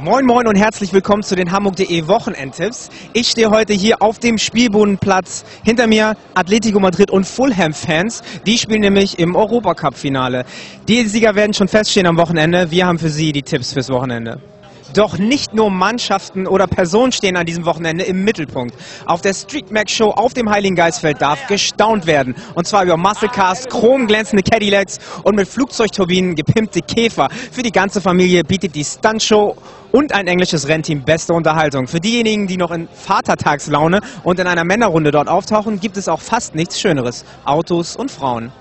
Moin Moin und herzlich willkommen zu den Hamburg.de Wochenendtipps. Ich stehe heute hier auf dem Spielbodenplatz. Hinter mir Atletico Madrid und Fulham-Fans. Die spielen nämlich im Europacup-Finale. Die Sieger werden schon feststehen am Wochenende. Wir haben für Sie die Tipps fürs Wochenende. Doch nicht nur Mannschaften oder Personen stehen an diesem Wochenende im Mittelpunkt. Auf der Street Mac Show auf dem Heiligen Geistfeld darf gestaunt werden. Und zwar über Musclecars, chromglänzende Cadillacs und mit Flugzeugturbinen gepimpte Käfer. Für die ganze Familie bietet die Stunt Show und ein englisches Rennteam beste Unterhaltung. Für diejenigen, die noch in Vatertagslaune und in einer Männerrunde dort auftauchen, gibt es auch fast nichts Schöneres. Autos und Frauen.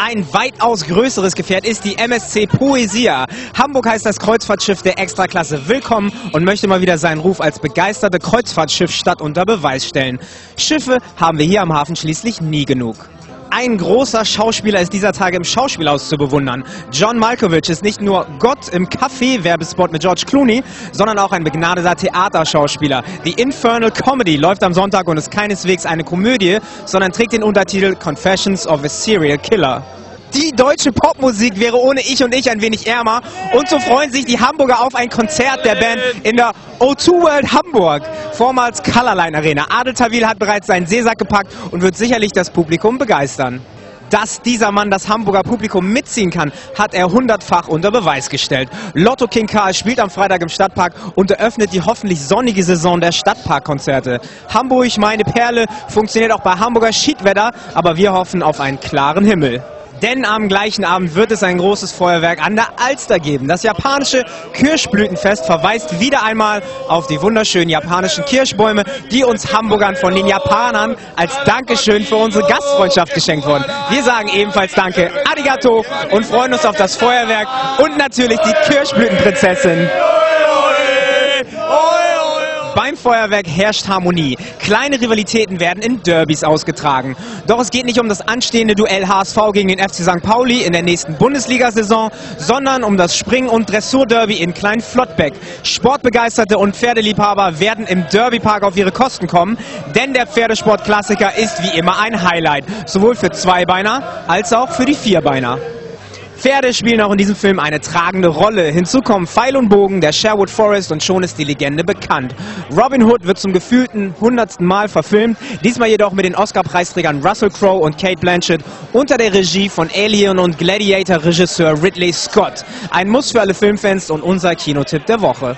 Ein weitaus größeres Gefährt ist die MSC Poesia. Hamburg heißt das Kreuzfahrtschiff der Extraklasse willkommen und möchte mal wieder seinen Ruf als begeisterte Kreuzfahrtschiffstadt unter Beweis stellen. Schiffe haben wir hier am Hafen schließlich nie genug. Ein großer Schauspieler ist dieser Tage im Schauspielhaus zu bewundern. John Malkovich ist nicht nur Gott im Café-Werbespot mit George Clooney, sondern auch ein begnadeter Theaterschauspieler. Die Infernal Comedy läuft am Sonntag und ist keineswegs eine Komödie, sondern trägt den Untertitel Confessions of a Serial Killer. Die deutsche Popmusik wäre ohne Ich und Ich ein wenig ärmer. Und so freuen sich die Hamburger auf ein Konzert der Band in der O2 World Hamburg, vormals Colorline Arena. Adel Tawil hat bereits seinen Seesack gepackt und wird sicherlich das Publikum begeistern. Dass dieser Mann das Hamburger Publikum mitziehen kann, hat er hundertfach unter Beweis gestellt. Lotto King Karl spielt am Freitag im Stadtpark und eröffnet die hoffentlich sonnige Saison der Stadtparkkonzerte. Hamburg, meine Perle, funktioniert auch bei Hamburger Schiedwetter, aber wir hoffen auf einen klaren Himmel. Denn am gleichen Abend wird es ein großes Feuerwerk an der Alster geben. Das japanische Kirschblütenfest verweist wieder einmal auf die wunderschönen japanischen Kirschbäume, die uns Hamburgern von den Japanern als Dankeschön für unsere Gastfreundschaft geschenkt wurden. Wir sagen ebenfalls Danke, Arigato und freuen uns auf das Feuerwerk und natürlich die Kirschblütenprinzessin. Beim Feuerwerk herrscht Harmonie. Kleine Rivalitäten werden in Derbys ausgetragen. Doch es geht nicht um das anstehende Duell HSV gegen den FC St. Pauli in der nächsten Bundesliga-Saison, sondern um das Spring- und Dressur-Derby in Klein-Flottbeck. Sportbegeisterte und Pferdeliebhaber werden im Derbypark auf ihre Kosten kommen, denn der Pferdesportklassiker ist wie immer ein Highlight, sowohl für Zweibeiner als auch für die Vierbeiner. Pferde spielen auch in diesem Film eine tragende Rolle. Hinzu kommen Pfeil und Bogen, der Sherwood Forest und schon ist die Legende bekannt. Robin Hood wird zum gefühlten hundertsten Mal verfilmt, diesmal jedoch mit den Oscar-Preisträgern Russell Crowe und Kate Blanchett unter der Regie von Alien und Gladiator-Regisseur Ridley Scott. Ein Muss für alle Filmfans und unser Kinotipp der Woche.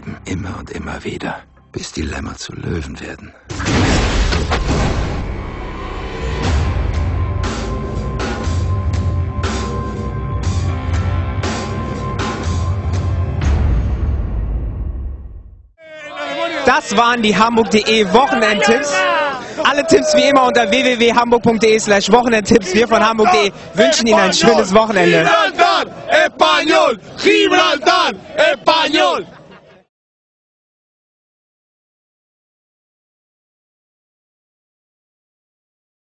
Erheben, immer und immer wieder, bis die Lämmer zu Löwen werden. Das waren die Hamburg.de Wochenendtipps. Alle Tipps wie immer unter www.hamburg.de slash Wochenendtipps. Wir von Hamburg.de wünschen Ihnen ein schönes Wochenende. Gibraltar, Español, Gibraltar, Español.